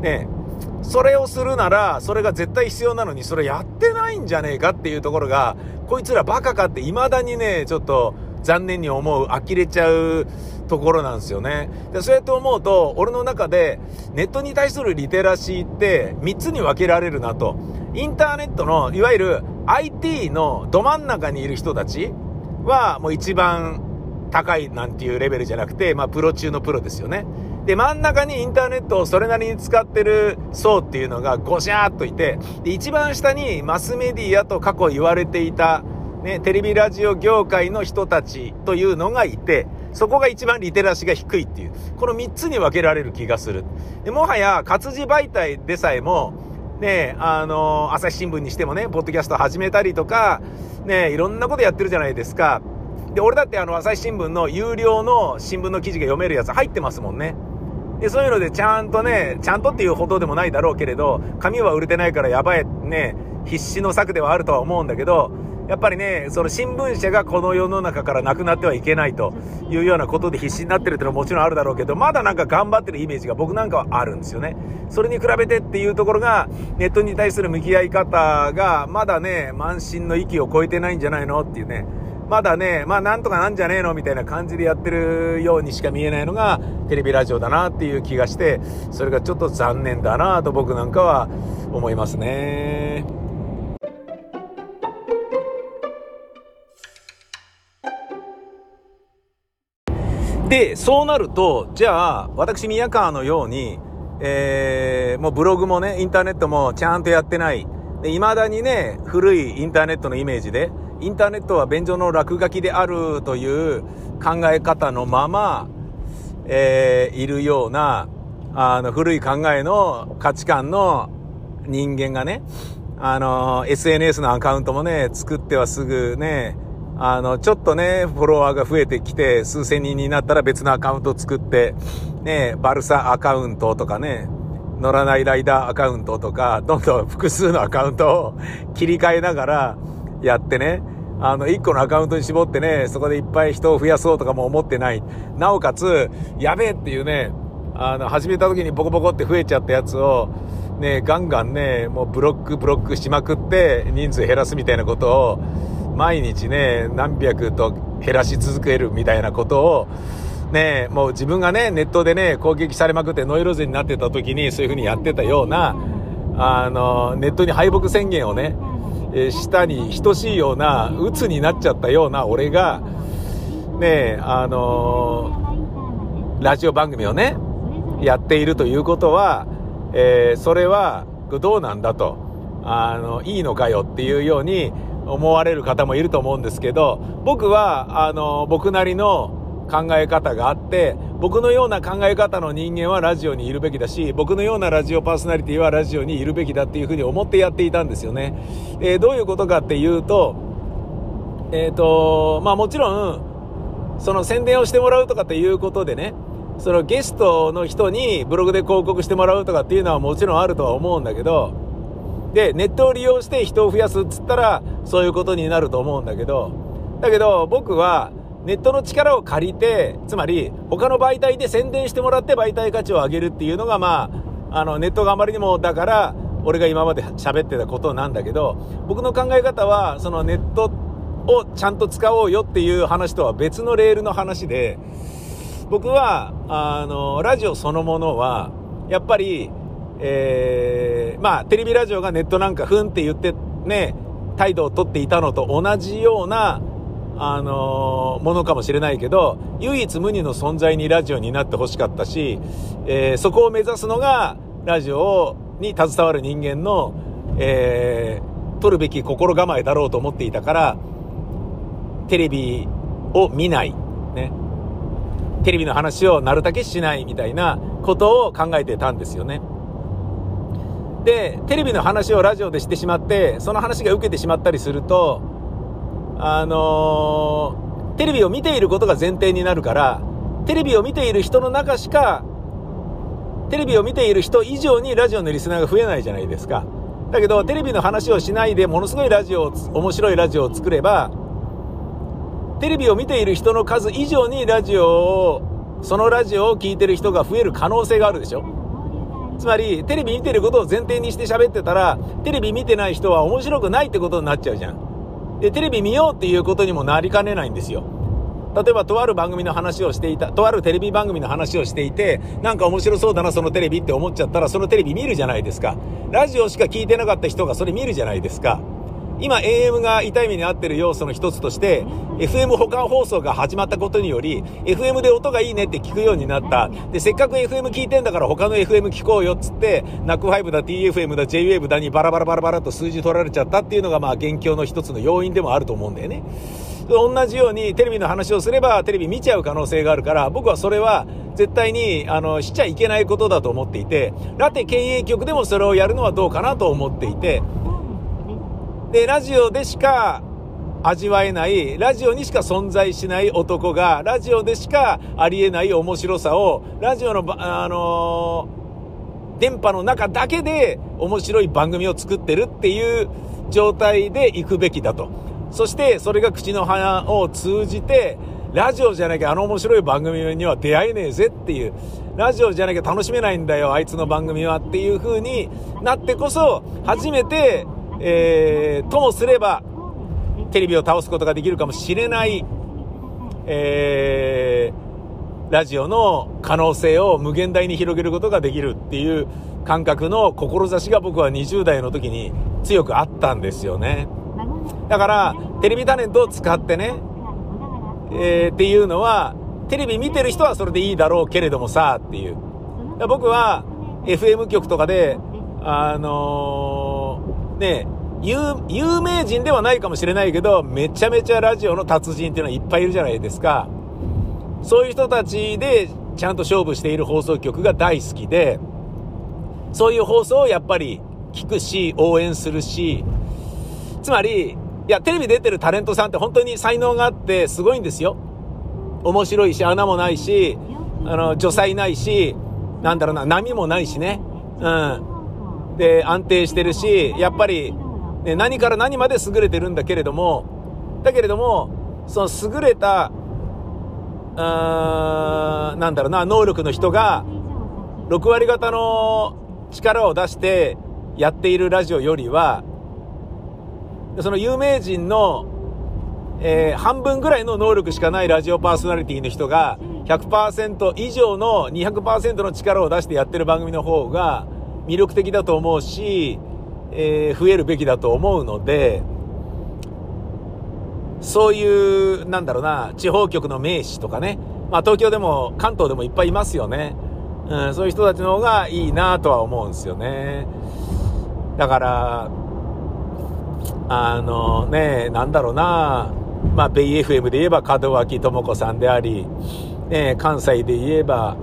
ねえ。それをするなら、それが絶対必要なのに、それやってないんじゃねえかっていうところが、こいつらバカかって未だにね、ちょっと残念に思う、呆れちゃうところなんですよね。で、そうやって思うと、俺の中でネットに対するリテラシーって3つに分けられるなと。インターネットの、いわゆる IT のど真ん中にいる人たちはもう一番高いなんていうレベルじゃなくて、まあプロ中のプロですよね。で、真ん中にインターネットをそれなりに使ってる層っていうのがゴシャーっといて、で、一番下にマスメディアと過去言われていた、ね、テレビラジオ業界の人たちというのがいて、そこが一番リテラシーが低いっていう、この3つに分けられる気がする。で、もはや活字媒体でさえも、ね、あの、朝日新聞にしてもね、ポッドキャスト始めたりとか、ね、いろんなことやってるじゃないですか。で、俺だってあの、朝日新聞の有料の新聞の記事が読めるやつ入ってますもんね。で、そういうのでちゃんとね、ちゃんとっていうほどでもないだろうけれど、紙は売れてないからやばい、ね、必死の策ではあるとは思うんだけど、やっぱりね、その新聞社がこの世の中からなくなってはいけないというようなことで必死になってるっていうのはもちろんあるだろうけど、まだなんか頑張ってるイメージが僕なんかはあるんですよね。それに比べてっていうところが、ネットに対する向き合い方が、まだね、満身の域を超えてないんじゃないのっていうね。まだね、まあなんとかなんじゃねえのみたいな感じでやってるようにしか見えないのがテレビラジオだなっていう気がして、それがちょっと残念だなと僕なんかは思いますね。で、そうなると、じゃあ、私宮川のように、えー、もうブログもね、インターネットもちゃんとやってない。で、未だにね、古いインターネットのイメージで、インターネットは便所の落書きであるという考え方のまま、えー、いるような、あの、古い考えの価値観の人間がね、あの、SNS のアカウントもね、作ってはすぐね、あの、ちょっとね、フォロワーが増えてきて、数千人になったら別のアカウントを作って、ね、バルサアカウントとかね、乗らないライダーアカウントとか、どんどん複数のアカウントを切り替えながらやってね、あの、一個のアカウントに絞ってね、そこでいっぱい人を増やそうとかも思ってない。なおかつ、やべえっていうね、あの、始めた時にボコボコって増えちゃったやつを、ね、ガンガンね、もうブロックブロックしまくって人数減らすみたいなことを、毎日ね、何百と減らし続けるみたいなことを、ね、もう自分がね、ネットでね、攻撃されまくってノイローゼになってた時にそういう風にやってたような、あの、ネットに敗北宣言をね、え、したに等しいような、鬱になっちゃったような俺が、ね、あのラジオ番組をね、やっているということは、えー、それはどうなんだと、あの、いいのかよっていうように、思われる方もいると思うんですけど、僕は、あの、僕なりの考え方があって、僕のような考え方の人間はラジオにいるべきだし、僕のようなラジオパーソナリティはラジオにいるべきだっていうふうに思ってやっていたんですよね。えー、どういうことかっていうと、えっ、ー、と、まあもちろん、その宣伝をしてもらうとかっていうことでね、そのゲストの人にブログで広告してもらうとかっていうのはもちろんあるとは思うんだけど、で、ネットを利用して人を増やすっつったら、そういうことになると思うんだけど、だけど僕は、ネットの力を借りて、つまり、他の媒体で宣伝してもらって媒体価値を上げるっていうのが、まあ、あの、ネットがあまりにもだから、俺が今まで喋ってたことなんだけど、僕の考え方は、そのネットをちゃんと使おうよっていう話とは別のレールの話で、僕は、あの、ラジオそのものは、やっぱり、えー、まあ、テレビラジオがネットなんかふんって言ってね、態度をとっていたのと同じような、あのー、ものかもしれないけど、唯一無二の存在にラジオになってほしかったし、えー、そこを目指すのが、ラジオに携わる人間の、え、取るべき心構えだろうと思っていたから、テレビを見ない、ね。テレビの話をなるだけしないみたいなことを考えてたんですよね。で、テレビの話をラジオでしてしまって、その話が受けてしまったりすると、あのー、テレビを見ていることが前提になるから、テレビを見ている人の中しか、テレビを見ている人以上にラジオのリスナーが増えないじゃないですか。だけど、テレビの話をしないで、ものすごいラジオを、面白いラジオを作れば、テレビを見ている人の数以上にラジオを、そのラジオを聴いてる人が増える可能性があるでしょつまり、テレビ見てることを前提にして喋ってたら、テレビ見てない人は面白くないってことになっちゃうじゃん。で、テレビ見ようっていうことにもなりかねないんですよ。例えばとある番組の話をしていた、とあるテレビ番組の話をしていて、なんか面白そうだな、そのテレビって思っちゃったら、そのテレビ見るじゃないですか。ラジオしか聞いてなかった人がそれ見るじゃないですか。今 AM が痛い目に遭ってる要素の一つとして、FM 保管放送が始まったことにより、FM で音がいいねって聞くようになった。で、せっかく FM 聞いてんだから他の FM 聞こうよっつって、NAC5 だ、TFM だ、JWAVE だにバラバラバラバラと数字取られちゃったっていうのがまあ現況の一つの要因でもあると思うんだよね。同じようにテレビの話をすればテレビ見ちゃう可能性があるから、僕はそれは絶対に、あの、しちゃいけないことだと思っていて、ラテ経営局でもそれをやるのはどうかなと思っていて、で、ラジオでしか味わえない、ラジオにしか存在しない男が、ラジオでしかありえない面白さを、ラジオの、あのー電波の中だけで面白い番組を作ってるっていう状態で行くべきだと。そして、それが口の花を通じて、ラジオじゃなきゃあの面白い番組には出会えねえぜっていう、ラジオじゃなきゃ楽しめないんだよ、あいつの番組はっていう風になってこそ、初めて、えー、ともすれば、テレビを倒すことができるかもしれない、えー、ラジオの可能性を無限大に広げることができるっていう感覚の志が僕は20代の時に強くあったんですよね。だから、テレビタレントを使ってね、えーっていうのは、テレビ見てる人はそれでいいだろうけれどもさ、っていう。僕は、FM 局とかで、あのーね、有、有名人ではないかもしれないけど、めちゃめちゃラジオの達人っていうのはいっぱいいるじゃないですか。そういう人たちで、ちゃんと勝負している放送局が大好きで、そういう放送をやっぱり聞くし、応援するし、つまり、いや、テレビ出てるタレントさんって本当に才能があってすごいんですよ。面白いし、穴もないし、あの、女才ないし、なんだろうな、波もないしね。うん。で、安定してるし、やっぱり、ね、何から何まで優れてるんだけれども、だけれども、その優れた、あーなんだろうな、能力の人が、6割方の力を出してやっているラジオよりは、その有名人の、えー半分ぐらいの能力しかないラジオパーソナリティの人が100%以上の200%の力を出してやってる番組の方が魅力的だと思うし、えー増えるべきだと思うので、そういう、なんだろうな、地方局の名士とかね、まあ東京でも関東でもいっぱいいますよね。うん、そういう人たちの方がいいなとは思うんですよね。だから、あのね、なんだろうな、まあ、ベイ FM で言えば門脇智子さんであり、ね、関西で言えば、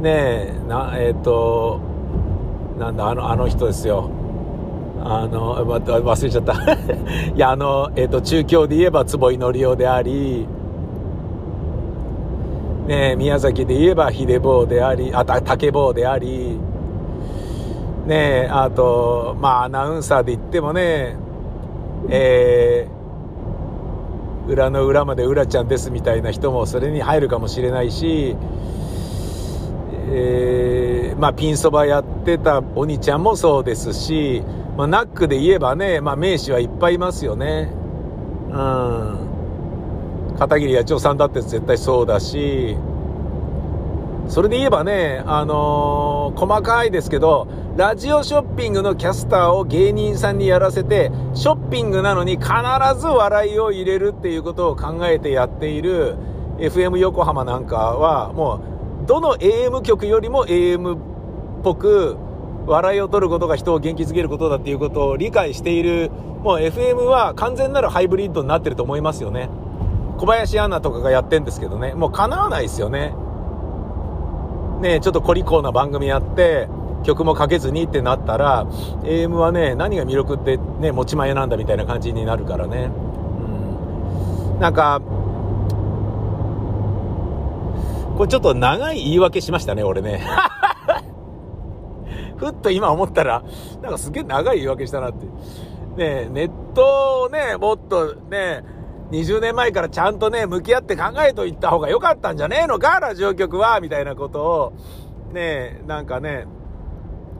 ね、な、えっ、と、なんだ、あの、あの人ですよ。あの、ま忘れちゃった。いや、あの、えっ、と、中京で言えば坪井紀夫であり、ね、宮崎で言えば秀坊であり、あ、た竹坊であり、ねあと、まあ、アナウンサーで言ってもね、えー、裏の裏まで裏ちゃんですみたいな人もそれに入るかもしれないし、えー、まあ、ピンそばやってたお兄ちゃんもそうですし、まあ、ナックで言えばね、まあ、名士はいっぱいいますよね。うん。片桐八丁さんだって絶対そうだし、それで言えばね、あのー細かいですけど、ラジオショッピングのキャスターを芸人さんにやらせて、ショッピングなのに必ず笑いを入れるっていうことを考えてやっている FM 横浜なんかは、もう、どの AM 局よりも AM っぽく、笑いを取ることが人を元気づけることだっていうことを理解している、もう FM は完全なるハイブリッドになってると思いますよね。小林アナとかがやってんですけどね、もう叶わないですよね。ねちょっとコリコーな番組やって、曲もかけずにってなったら、AM はね、何が魅力ってね、持ち前なんだみたいな感じになるからね。うん。なんか、これちょっと長い言い訳しましたね、俺ね。ふっと今思ったら、なんかすげえ長い言い訳したなって。ねネットをね、もっとね、20年前からちゃんとね、向き合って考えといった方が良かったんじゃねえのか、ラジオ局は、みたいなことを、ね、なんかね、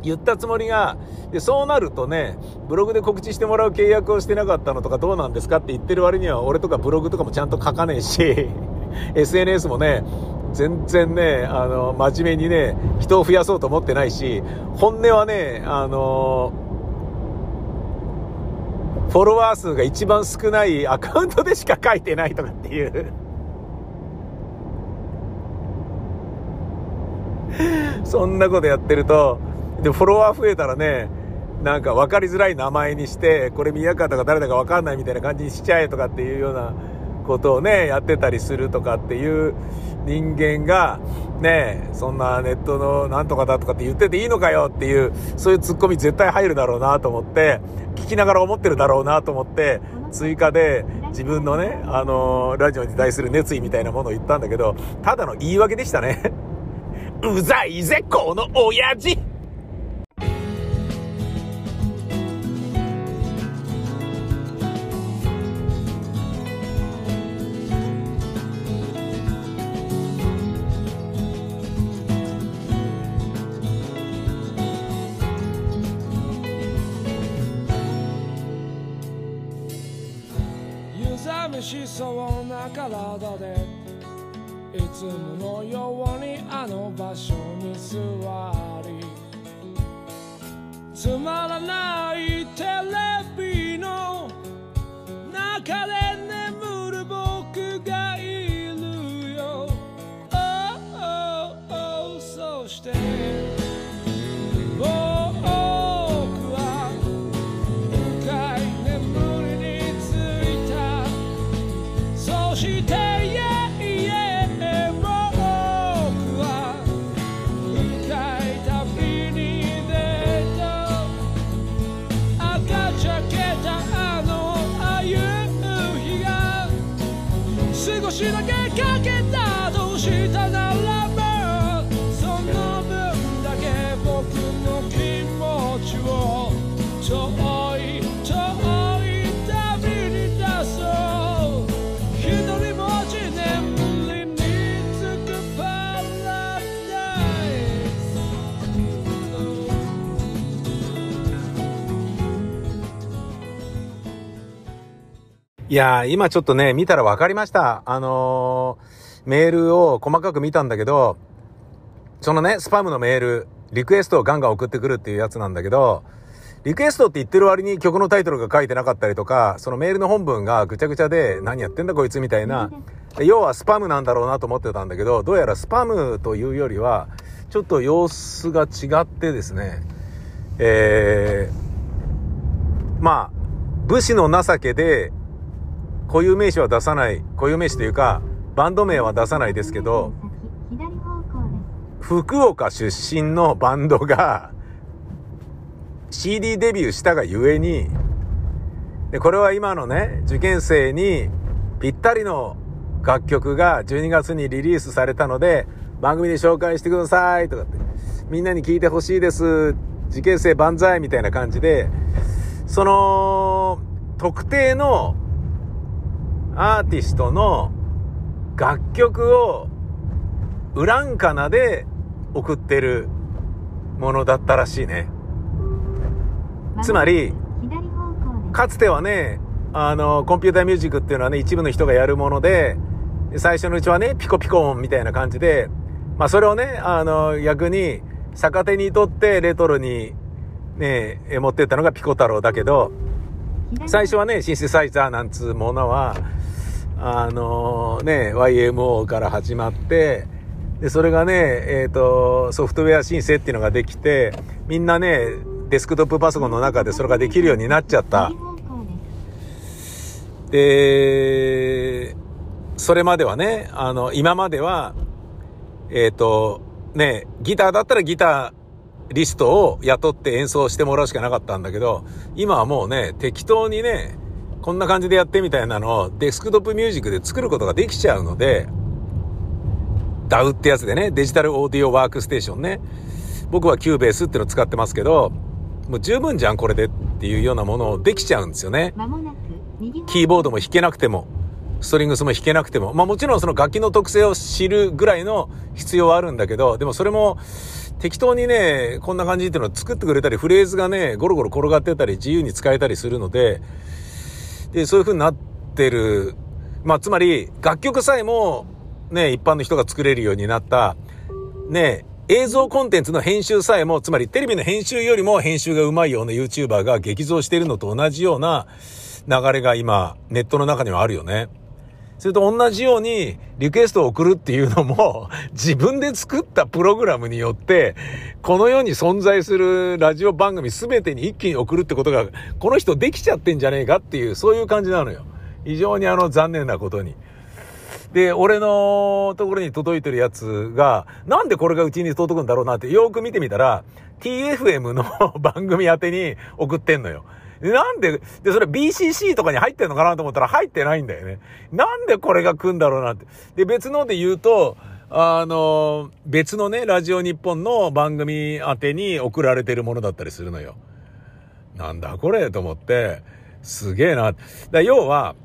言ったつもりが、で、そうなるとね、ブログで告知してもらう契約をしてなかったのとかどうなんですかって言ってる割には、俺とかブログとかもちゃんと書かねえし、SNS もね、全然ね、あの、真面目にね、人を増やそうと思ってないし、本音はね、あの、フォロワー数が一番少ないアカウントでしか書いてないとかっていう。そんなことやってると、で、フォロワー増えたらね、なんか分かりづらい名前にして、これ宮川とか誰だか分かんないみたいな感じにしちゃえとかっていうようなことをね、やってたりするとかっていう人間が、ね、そんなネットのなんとかだとかって言ってていいのかよっていう、そういうツッコミ絶対入るだろうなと思って、聞きながら思ってるだろうなと思って、追加で自分のね、あのラジオに対する熱意みたいなものを言ったんだけど、ただの言い訳でしたね。うざいぜ、この親父体でいつものようにあの場所に座りつまらないテレビの中でいやー、今ちょっとね、見たら分かりました。あのーメールを細かく見たんだけど、そのね、スパムのメール、リクエストをガンガン送ってくるっていうやつなんだけど、リクエストって言ってる割に曲のタイトルが書いてなかったりとか、そのメールの本文がぐちゃぐちゃで、何やってんだこいつみたいな、で要はスパムなんだろうなと思ってたんだけど、どうやらスパムというよりは、ちょっと様子が違ってですね、えー、まあ、武士の情けで、固有名詞は出さない、固有名詞というか、バンド名は出さないですけど。福岡出身のバンドが CD デビューしたがゆえに、で、これは今のね、受験生にぴったりの楽曲が12月にリリースされたので、番組で紹介してくださいとかって、みんなに聞いてほしいです。受験生万歳みたいな感じで、その、特定のアーティストの楽曲をウランカナで送ってるものだったらしいね。つまり。かつてはね、あの、コンピューターミュージックっていうのはね、一部の人がやるもので、最初のうちはね、ピコピコ音みたいな感じで、まあそれをね、あの、逆に逆手にとってレトロにね、え持ってったのがピコ太郎だけど、左最初はね、シンセサイザーなんつうものは、あのね、YMO から始まって、で、それがね、えっ、と、ソフトウェア申請っていうのができて、みんなね、デスクトップパソコンの中でそれができるようになっちゃった。で。それまではね、あの、今までは、えっ、と、ね、ギターだったらギターリストを雇って演奏してもらうしかなかったんだけど、今はもうね、適当にね、こんな感じでやってみたいなのをデスクトップミュージックで作ることができちゃうので、DAW ってやつでね、デジタルオーディオワークステーションね。僕はキューベースっていうのを使ってますけど、もう十分じゃん、これでっていうようなものをできちゃうんですよね。キーボードも弾けなくても、ストリングスも弾けなくても、まあもちろんその楽器の特性を知るぐらいの必要はあるんだけど、でもそれも適当にね、こんな感じっていうのを作ってくれたり、フレーズがね、ゴロゴロ転がってたり、自由に使えたりするので、で、そういう風になってる。まあつまり、楽曲さえもね、一般の人が作れるようになった、ね、映像コンテンツの編集さえも、つまりテレビの編集よりも編集がうまいような YouTuber が激増しているのと同じような流れが今、ネットの中にはあるよね。それと同じようにリクエストを送るっていうのも 自分で作ったプログラムによってこの世に存在するラジオ番組全てに一気に送るってことがこの人できちゃってんじゃねえかっていうそういう感じなのよ。非常にあの残念なことに。で、俺のところに届いてるやつが、なんでこれがうちに届くんだろうなってよく見てみたら、TFM の 番組宛てに送ってんのよ。なんで、で、それ BCC とかに入ってんのかなと思ったら入ってないんだよね。なんでこれが来んだろうなって。で、別ので言うと、あの、別のね、ラジオ日本の番組宛てに送られてるものだったりするのよ。なんだこれと思って、すげえな。だ要は、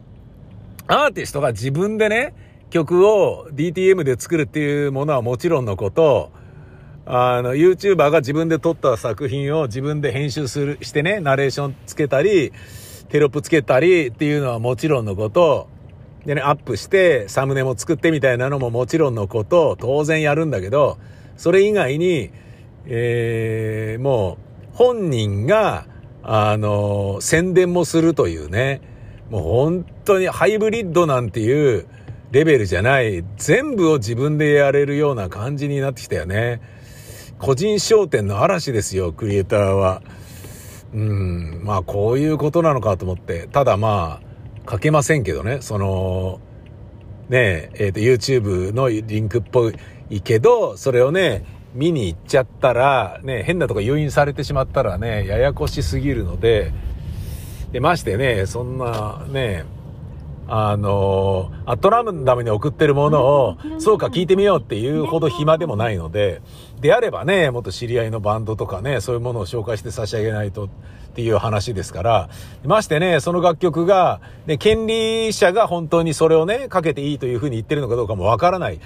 アーティストが自分でね、曲を DTM で作るっていうものはもちろんのこと、あの、YouTuber が自分で撮った作品を自分で編集する、してね、ナレーションつけたり、テロップつけたりっていうのはもちろんのこと、でね、アップして、サムネも作ってみたいなのももちろんのこと、当然やるんだけど、それ以外に、えー、もう、本人が、あの、宣伝もするというね、もう本当にハイブリッドなんていうレベルじゃない、全部を自分でやれるような感じになってきたよね。個人商店の嵐ですよ、クリエイターは。うん、まあこういうことなのかと思って。ただまあ、書けませんけどね、その、ねえ、えっ、と、YouTube のリンクっぽいけど、それをね、見に行っちゃったら、ね、変なとこ誘引されてしまったらね、ややこしすぎるので、で、ましてね、そんなね、あの、アットランダムに送ってるものを、そうか聞いてみようっていうほど暇でもないので、であればね、もっと知り合いのバンドとかね、そういうものを紹介して差し上げないとっていう話ですから、ましてね、その楽曲が、ね、権利者が本当にそれをね、かけていいというふうに言ってるのかどうかもわからない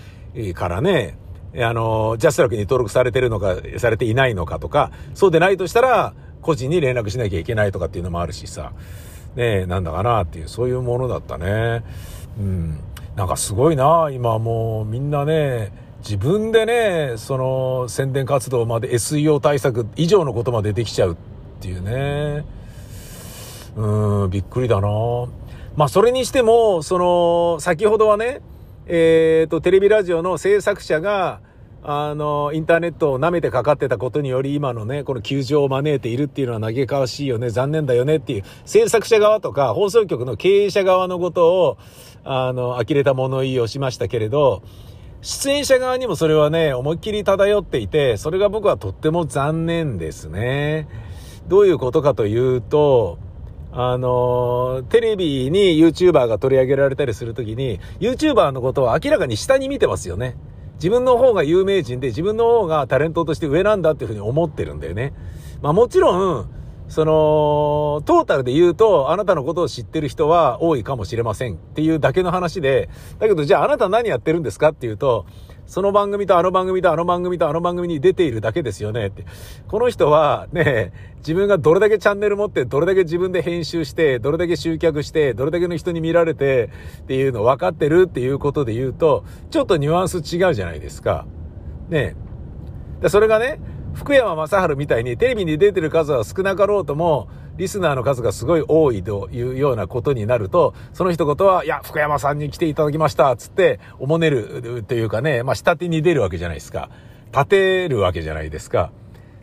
からね、あの、ジャスラックに登録されてるのか、されていないのかとか、そうでないとしたら、個人に連絡しなきゃいけないとかっていうのもあるしさ、ね、なんだかなっていう、そういうものだったね。うん。なんかすごいな、今もうみんなね、自分でね、その宣伝活動まで SEO 対策以上のことまでできちゃうっていうね。うん、びっくりだな。まあそれにしても、その、先ほどはね、えっ、と、テレビラジオの制作者が、あの、インターネットを舐めてかかってたことにより、今のね、この窮状を招いているっていうのは嘆かわしいよね、残念だよねっていう、制作者側とか、放送局の経営者側のことを、あの、呆れた物言いをしましたけれど、出演者側にもそれはね、思いっきり漂っていて、それが僕はとっても残念ですね。どういうことかというと、あの、テレビに YouTuber が取り上げられたりするときに、YouTuber のことを明らかに下に見てますよね。自分の方が有名人で自分の方がタレントとして上なんだっていうふうに思ってるんだよね。まあもちろん、その、トータルで言うと、あなたのことを知ってる人は多いかもしれませんっていうだけの話で、だけどじゃああなた何やってるんですかっていうと、その番組とあの番組とあの番組とあの番組に出ているだけですよねって。この人はね、自分がどれだけチャンネル持って、どれだけ自分で編集して、どれだけ集客して、どれだけの人に見られてっていうの分かってるっていうことで言うと、ちょっとニュアンス違うじゃないですか。ねそれがね、福山雅治みたいにテレビに出てる数は少なかろうとも、リスナーの数がすごい多いというようなことになると、その一言は、いや、福山さんに来ていただきました、つって、おもねるというかね、まあ、下手に出るわけじゃないですか。立てるわけじゃないですか。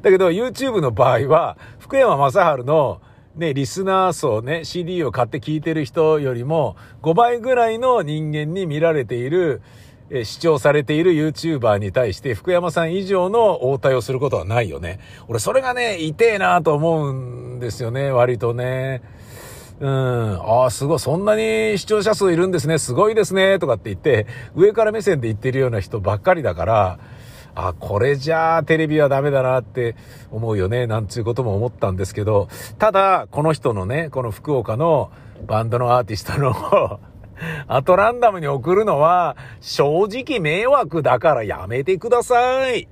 だけど、YouTube の場合は、福山雅治の、ね、リスナー層ね、CD を買って聞いてる人よりも、5倍ぐらいの人間に見られている、え視聴されている YouTuber に対して福山さん以上の応対をすることはないよね。俺それがね、痛えなと思うんですよね、割とね。うん。ああ、すごい。そんなに視聴者数いるんですね。すごいですね。とかって言って、上から目線で言ってるような人ばっかりだから、あ、これじゃあテレビはダメだなって思うよね。なんつうことも思ったんですけど、ただ、この人のね、この福岡のバンドのアーティストの アトランダムに送るのは正直迷惑だからやめてください。